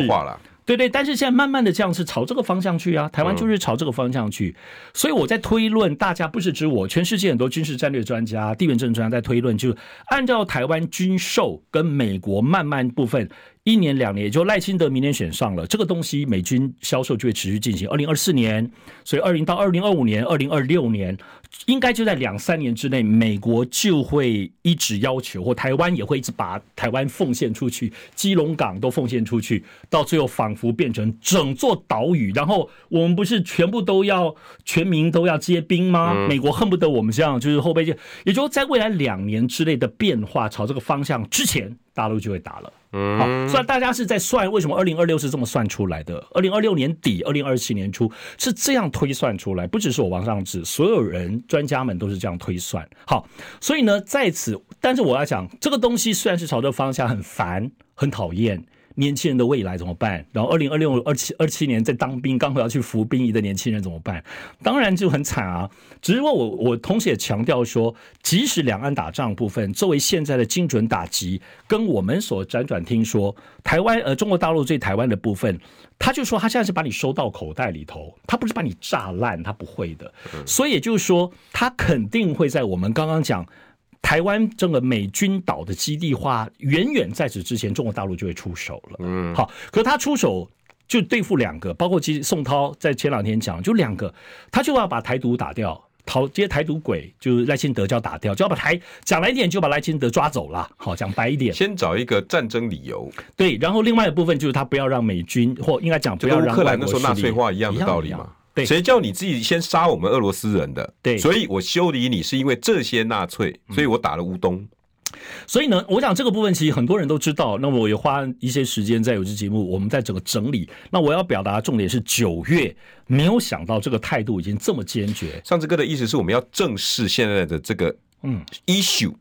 对对，但是现在慢慢的这样是朝这个方向去啊，台湾就是朝这个方向去，所以我在推论，大家不是指我，全世界很多军事战略专家、地缘政治专家在推论，就是按照台湾军售跟美国慢慢部分一年两年，也就赖清德明年选上了，这个东西美军销售就会持续进行。二零二四年，所以二零到二零二五年、二零二六年，应该就在两三年之内，美国就会一直要求，或台湾也会一直把台湾奉献出去，基隆港都奉献出去，到最后仿佛变成整座岛屿。然后我们不是全部都要全民都要接兵吗？美国恨不得我们这样，就是后备舰，也就在未来两年之内的变化朝这个方向之前，大陆就会打了。嗯，好，虽然大家是在算为什么二零二六是这么算出来的，二零二六年底、二零二七年初是这样推算出来，不只是我王尚志，所有人专家们都是这样推算。好，所以呢，在此，但是我要讲这个东西虽然是朝这个方向很烦、很讨厌。年轻人的未来怎么办？然后二零二六、二七、二七年在当兵，刚好要去服兵役的年轻人怎么办？当然就很惨啊！只是说我我同时也强调说，即使两岸打仗部分，作为现在的精准打击，跟我们所辗转听说台湾呃中国大陆对台湾的部分，他就说他现在是把你收到口袋里头，他不是把你炸烂，他不会的。所以也就是说，他肯定会在我们刚刚讲。台湾这个美军岛的基地化，远远在此之前，中国大陆就会出手了。嗯，好，可是他出手就对付两个，包括其实宋涛在前两天讲，就两个，他就要把台独打掉，讨接台独鬼，就是赖清德就要打掉，就要把台讲来一点，就把赖清德抓走了。好，讲白一点，先找一个战争理由。对，然后另外一部分就是他不要让美军，或应该讲不要让乌克兰那时候纳粹化一样的道理嘛。对，谁叫你自己先杀我们俄罗斯人的？对，所以我修理你是因为这些纳粹，所以我打了乌东。嗯。所以呢，我想这个部分其实很多人都知道。那么我也花一些时间在有这节目，我们在整个整理。那我要表达的重点是九月，没有想到这个态度已经这么坚决。上次哥的意思是我们要正视现在的这个。嗯，issue，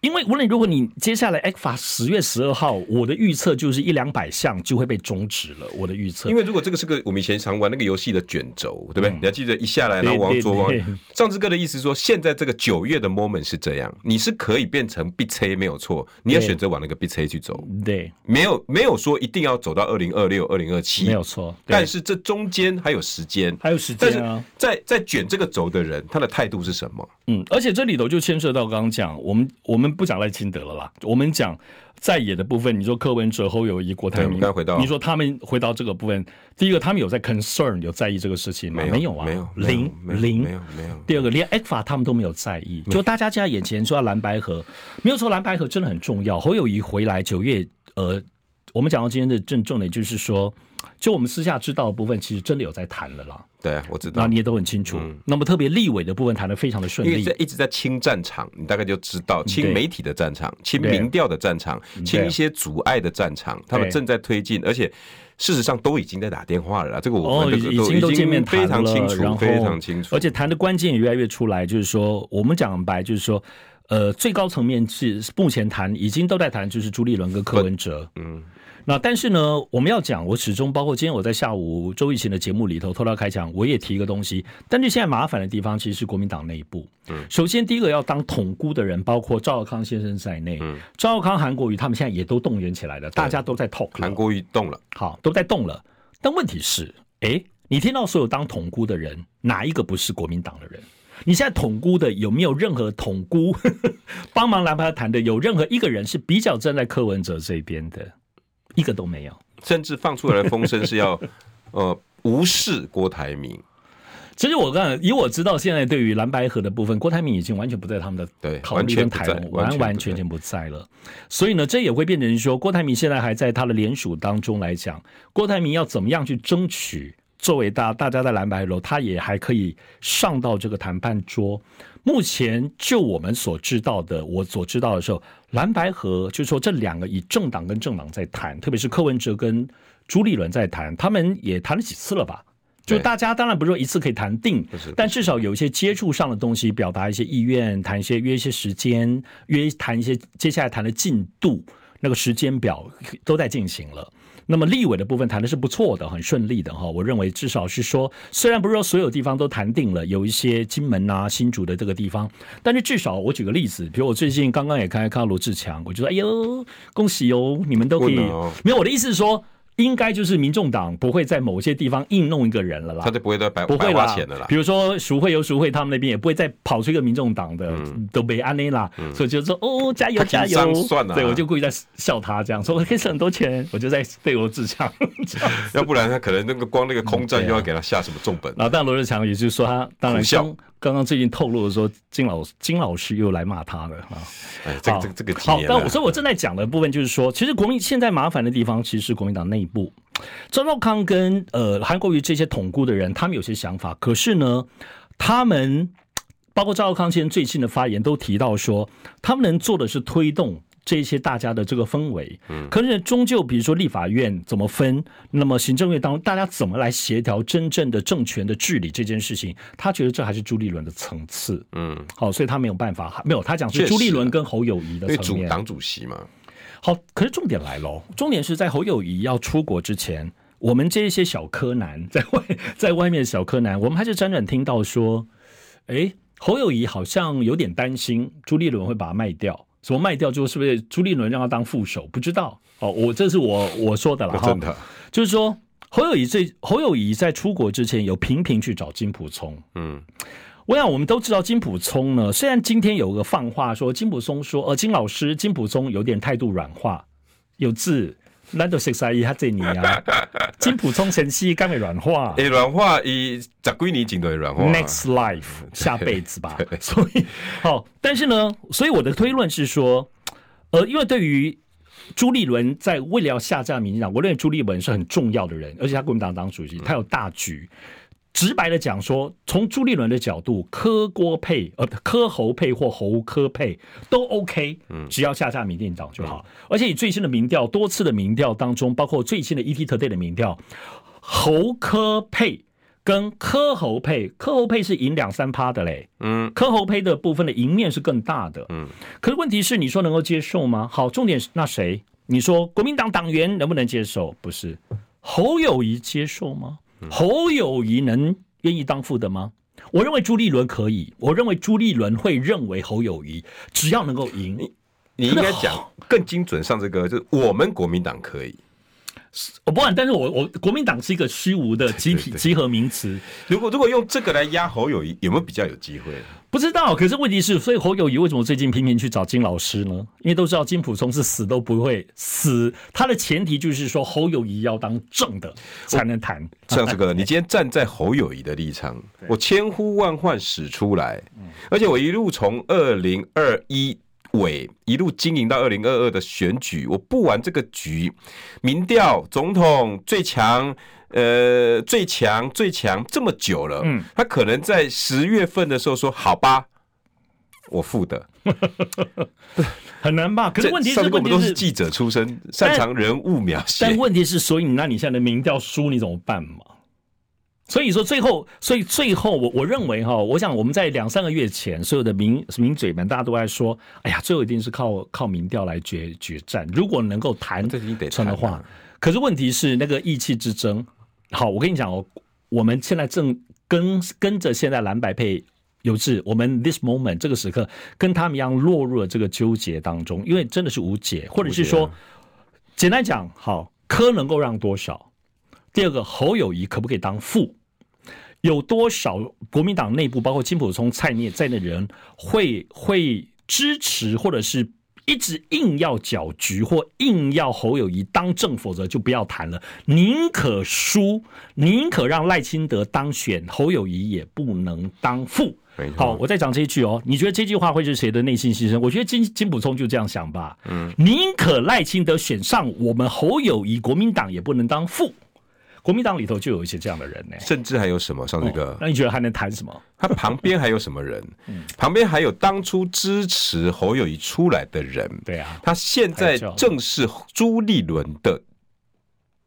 因为无论如果你接下来 ECFA 十月十二号，我的预测就是一两百项就会被终止了。我的预测，因为如果这个是个我们以前常玩那个游戏的卷轴，对不对？嗯、你要记得一下来然后往左往上次哥的意思说，现在这个九月的 moment 是这样，你是可以变成 B C 没有错，你要选择往那个 B C 去走。对，没有没有说一定要走到二零二六、二零二七，没有错。但是这中间还有时间，还有时间啊。在在卷这个轴的人，他的态度是什么？嗯，而且这里头就牵涉到刚刚讲。我们我们不讲赖清德了啦，我们讲在野的部分。你说柯文哲、侯友谊、郭台铭，你说他们回到这个部分，第一个他们有在 concern 有在意这个事情吗？没有啊，没有零零没有没有。第二个连 ECFA 他们都没有在意，就大家现在眼前说要蓝白合，没有说蓝白合真的很重要。侯友谊回来九月，呃，我们讲到今天的正重点就是说。就我们私下知道的部分，其实真的有在谈了啦。对啊，我知道，那你也都很清楚。嗯、那么特别立委的部分谈的非常的顺利，因为在一直在清战场，你大概就知道清媒体的战场、清民调的战场、清一些阻碍的战场，他们正在推进，而且事实上都已经在打电话了啦。这个我们、哦、已经都见面非常清楚，非常清楚。而且谈的关键也越来越出来，就是说我们讲白，就是说呃，最高层面是目前谈已经都在谈，就是朱立伦跟柯文哲，嗯。那但是呢，我们要讲，我始终包括今天我在下午周以前的节目里头偷偷开讲，我也提一个东西。但是现在麻烦的地方其实是国民党内部。嗯，首先第一个要当统孤的人，包括赵少康先生在内，嗯，赵少康、韩国瑜他们现在也都动员起来了，大家都在 talk。韩国瑜动了，好，都在动了。但问题是，哎，你听到所有当统孤的人，哪一个不是国民党的人？你现在统孤的有没有任何统孤 帮忙来帮他谈的？有任何一个人是比较站在柯文哲这边的？一个都没有，甚至放出来的风声是要，呃，无视郭台铭。其实我刚才以我知道，现在对于蓝白河的部分，郭台铭已经完全不在他们的考虑跟台湾，完完全全不在了。所以呢，这也会变成说，郭台铭现在还在他的联署当中来讲，郭台铭要怎么样去争取，作为大大家在蓝白楼，他也还可以上到这个谈判桌。目前就我们所知道的，我所知道的时候，蓝白合就是说这两个以政党跟政党在谈，特别是柯文哲跟朱立伦在谈，他们也谈了几次了吧？就大家当然不是说一次可以谈定，但至少有一些接触上的东西，表达一些意愿，谈一些约一些时间，约谈一些接下来谈的进度，那个时间表都在进行了。那么立委的部分谈的是不错的，很顺利的哈。我认为至少是说，虽然不是说所有地方都谈定了，有一些金门啊、新竹的这个地方，但是至少我举个例子，比如我最近刚刚也看看到罗志强，我觉得哎呦，恭喜哦，你们都可以。没有，我的意思是说，应该就是民众党不会在某些地方硬弄一个人了啦，他就不会再白不会花钱的啦。比如说赎会有赎会，他们那边也不会再跑出一个民众党的，嗯、都被安内啦，嗯、所以就说哦，加油加油，算了、对，我就故意在笑他这样说，我可以省很多钱，我就在对我自强。要不然他可能那个光那个空战又要给他下什么重本。然后，但罗志强也就是说他当然刚刚刚最近透露的说金老金老师又来骂他了啊。哎，这个、这个这个好，但我所以我正在讲的部分就是说，其实国民现在麻烦的地方，其实是国民党内部。赵少康跟呃韩国瑜这些统顾的人，他们有些想法，可是呢，他们包括赵少康先生最近的发言都提到说，他们能做的是推动这些大家的这个氛围。嗯，可是终究比如说立法院怎么分，那么行政院当中大家怎么来协调真正的政权的治理这件事情，他觉得这还是朱立伦的层次。嗯，好，所以他没有办法，没有他讲是朱立伦跟侯友谊的层面，主党主席嘛。好，可是重点来喽，重点是在侯友谊要出国之前，我们这一些小柯南 在外在外面的小柯南，我们还是辗转听到说，哎，侯友谊好像有点担心朱立伦会把它卖掉，什么卖掉之后是不是朱立伦让他当副手？不知道。哦，我这是我我说的了哈，真的。就是说侯友宜这侯友宜在出国之前有频频去找金普聪，嗯。我想我们都知道金普聪呢，虽然今天有个放话说金普聪说，呃，金老师金普聪有点态度软化，有字，难道识啥意他这年啊？金普冲前期刚会软化，诶，软化伊十几年前都会软化，next life 下辈子吧。所以好，但是呢，所以我的推论是说，呃，因为对于朱立伦在为了要下架民进党，我认为朱立伦是很重要的人，而且他国民党党主席，他有大局。直白的讲说，从朱立伦的角度，柯郭配呃柯侯配或侯柯配都 OK，只要下架民进党就好。而且以最新的民调，多次的民调当中，包括最新的 ETtoday 的民调，侯柯配跟柯侯配，柯侯配是赢两三趴的嘞，嗯，柯侯配的部分的赢面是更大的，嗯。可是问题是，你说能够接受吗？好，重点是那谁？你说国民党党员能不能接受？不是，侯友谊接受吗？侯友谊能愿意当副的吗？我认为朱立伦可以。我认为朱立伦会认为侯友谊只要能够赢，你你应该讲更精准上这个，就是我们国民党可以。我不管，但是我我国民党是一个虚无的集体集合名词。如果如果用这个来压侯友谊，有没有比较有机会？不知道。可是问题是，所以侯友谊为什么最近频频去找金老师呢？因为都知道金溥聪是死都不会死。他的前提就是说侯友谊要当正的才能谈。像这个，你今天站在侯友谊的立场，我千呼万唤始出来，而且我一路从二零二一。尾一路经营到二零二二的选举，我不玩这个局，民调总统最强，呃，最强最强这么久了，嗯，他可能在十月份的时候说好吧，我付的，很难吧？可是问题是，我们都是记者出身，擅长人物描写，但问题是，所以那你现在的民调输，你怎么办嘛？所以说最后，所以最后我我认为哈，我想我们在两三个月前，所有的名名嘴们大家都在说，哎呀，最后一定是靠靠民调来决决战。如果能够谈成的话，可是问题是那个意气之争。好，我跟你讲哦，我们现在正跟跟着现在蓝白配有志，我们 this moment 这个时刻跟他们一样落入了这个纠结当中，因为真的是无解，或者是说，简单讲，好，科能够让多少？第二个侯友谊可不可以当副？有多少国民党内部，包括金溥聪、蔡聂在内的人，会会支持，或者是一直硬要搅局，或硬要侯友谊当政，否则就不要谈了。宁可输，宁可让赖清德当选，侯友谊也不能当副。好，我再讲这一句哦。你觉得这句话会是谁的内心心声？我觉得金金普聪就这样想吧。嗯，宁可赖清德选上，我们侯友谊国民党也不能当副。国民党里头就有一些这样的人呢，甚至还有什么？像这个、哦，那你觉得还能谈什么？他旁边还有什么人？嗯、旁边还有当初支持侯友谊出来的人。对啊，他现在正是朱立伦的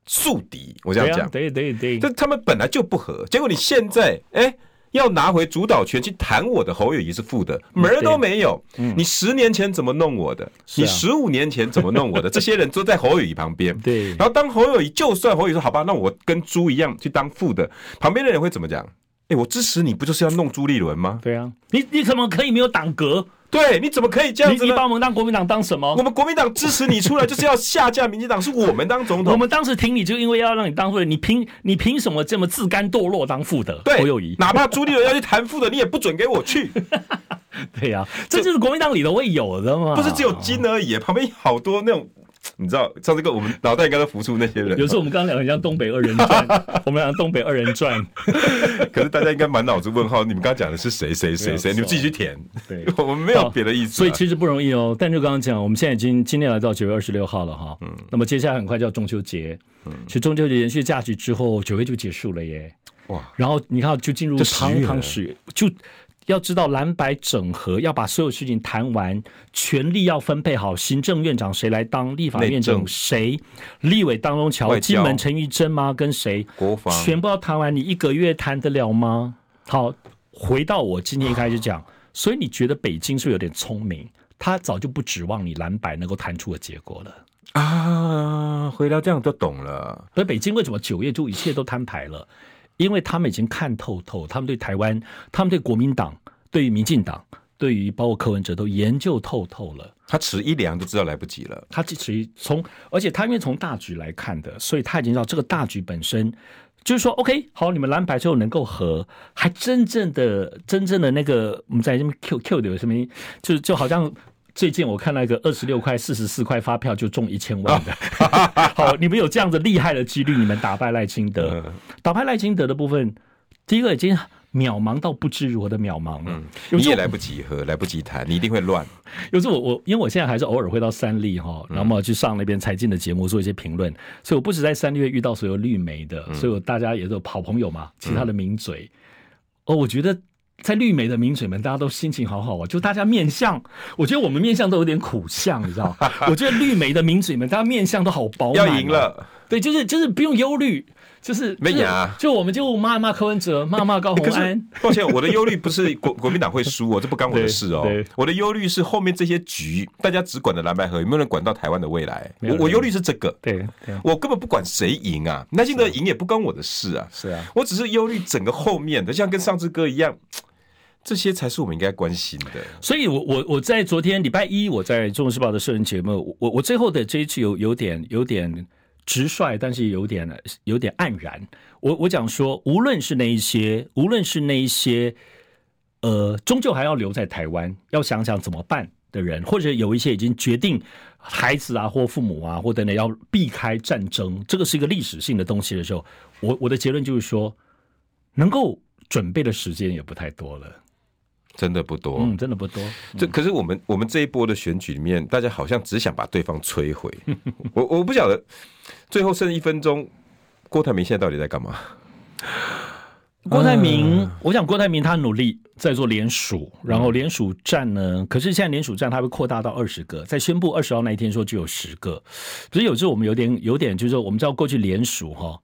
宿敌。我这样讲，对对对，这他们本来就不合，结果你现在哎。欸要拿回主导权去谈我的侯友谊是负的，门儿都没有。你十年前怎么弄我的？你十五年前怎么弄我的？这些人都在侯友谊旁边。对。然后当侯友谊，就算侯友谊说好吧，那我跟猪一样去当副的，旁边的人会怎么讲？哎，我支持你，不就是要弄朱立伦吗？对啊。你你怎么可以没有党格？对，你怎么可以这样子？你把我们当国民党当什么？我们国民党支持你出来就是要下架民进党，是我们当总统。我们当时挺你，就因为要让你当副的。你凭你凭什么这么自甘堕落当副的？对，侯友谊，哪怕朱立伦要去谈副的，你也不准给我去。对呀、啊，这就是国民党里头会有的嘛。不是只有金而已，旁边好多那种。你知道，像这个我们脑袋应该都浮出那些人。有时候我们刚刚聊很像东北二人转，我们讲东北二人转。可是大家应该满脑子问号，你们刚刚讲的是谁谁谁谁？你们自己去填。对，我们没有别的意思、啊。所以其实不容易哦。但就刚刚讲，我们现在已经今天来到九月二十六号了哈。嗯。那么接下来很快就要中秋节。嗯。其实中秋节延续假期之后，九月就结束了耶。哇。然后你看，就进入堂堂十月就。要知道蓝白整合，要把所有事情谈完，权力要分配好，行政院长谁来当，立法院长谁，立委当中乔金门陈玉珍吗？跟谁？国防全部要谈完，你一个月谈得了吗？好，回到我今天一开始讲，所以你觉得北京是不是有点聪明？他早就不指望你蓝白能够谈出个结果了啊！回到这样就懂了。所以北京为什么九月就一切都摊牌了？因为他们已经看透透，他们对台湾，他们对国民党，对于民进党，对于包括柯文哲都研究透透了。他迟一两就知道来不及了。他迟一从，而且他因为从大局来看的，所以他已经知道这个大局本身就是说，OK，好，你们蓝白最后能够和，还真正的真正的那个我们在这边 Q Q 的有什么，就就好像。最近我看那个二十六块、四十四块发票就中一千万的，好，你们有这样子厉害的几率，你们打败赖清德，打败赖清德的部分，第一个已经渺茫到不知如何的渺茫了。嗯，你也来不及喝，来不及谈，你一定会乱。有时候我我因为我现在还是偶尔会到三立哈，然后去上那边财经的节目做一些评论，所以我不止在三立会遇到所有绿媒的，所以大家也都有好朋友嘛，其他的名嘴，哦，我觉得。在绿媒的名嘴们，大家都心情好好啊，就大家面相，我觉得我们面相都有点苦相，你知道？我觉得绿媒的名嘴们，大家面相都好饱满。要赢了，对，就是就是不用忧虑，就是没牙，就我们就骂骂柯文哲，骂骂高虹安。抱歉，我的忧虑不是 国国民党会输哦，这不干我的事哦。我的忧虑是后面这些局，大家只管着蓝白合，有没有人管到台湾的未来？我我忧虑是这个，对，我根本不管谁赢啊，那现在赢也不关我的事啊。是啊，我只是忧虑整个后面的，像跟上次哥一样。这些才是我们应该关心的。所以我，我我在昨天礼拜一，我在《中国时报》的社人节目，我我最后的这一次有有点有点直率，但是有点有点黯然。我我讲说，无论是那一些，无论是那一些，呃，终究还要留在台湾，要想想怎么办的人，或者有一些已经决定孩子啊，或父母啊，或等等要避开战争，这个是一个历史性的东西的时候，我我的结论就是说，能够准备的时间也不太多了。真的不多，嗯，真的不多。这可是我们我们这一波的选举里面，大家好像只想把对方摧毁。我我不晓得，最后剩一分钟，郭台铭现在到底在干嘛？郭台铭，我想郭台铭他努力在做联署，然后联署站呢，可是现在联署站他会扩大到二十个，在宣布二十号那一天说就有十个，所以有时候我们有点有点就是说，我们知道过去联署哈。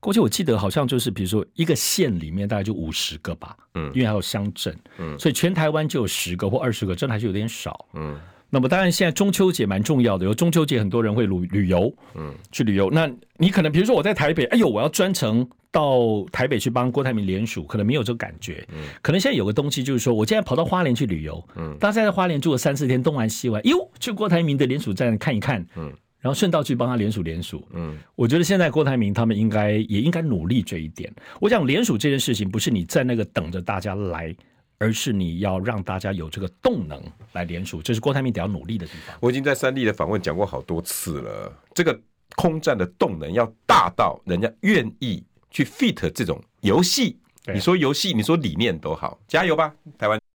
过去我记得好像就是，比如说一个县里面大概就五十个吧，嗯，因为还有乡镇，嗯，所以全台湾就有十个或二十个，真的还是有点少，嗯。那么当然现在中秋节蛮重要的，有中秋节很多人会旅旅游，嗯，去旅游。那你可能比如说我在台北，哎呦，我要专程到台北去帮郭台铭联署，可能没有这个感觉，嗯。可能现在有个东西就是说，我现在跑到花莲去旅游，嗯，大家在花莲住了三四天，东玩西玩，哟，去郭台铭的联署站看一看，嗯。然后顺道去帮他联署联署，嗯，我觉得现在郭台铭他们应该也应该努力这一点。我想联署这件事情不是你在那个等着大家来，而是你要让大家有这个动能来联署，这是郭台铭得要努力的地方。我已经在三立的访问讲过好多次了，这个空战的动能要大到人家愿意去 fit 这种游戏。你说游戏，你说理念都好，加油吧，台湾。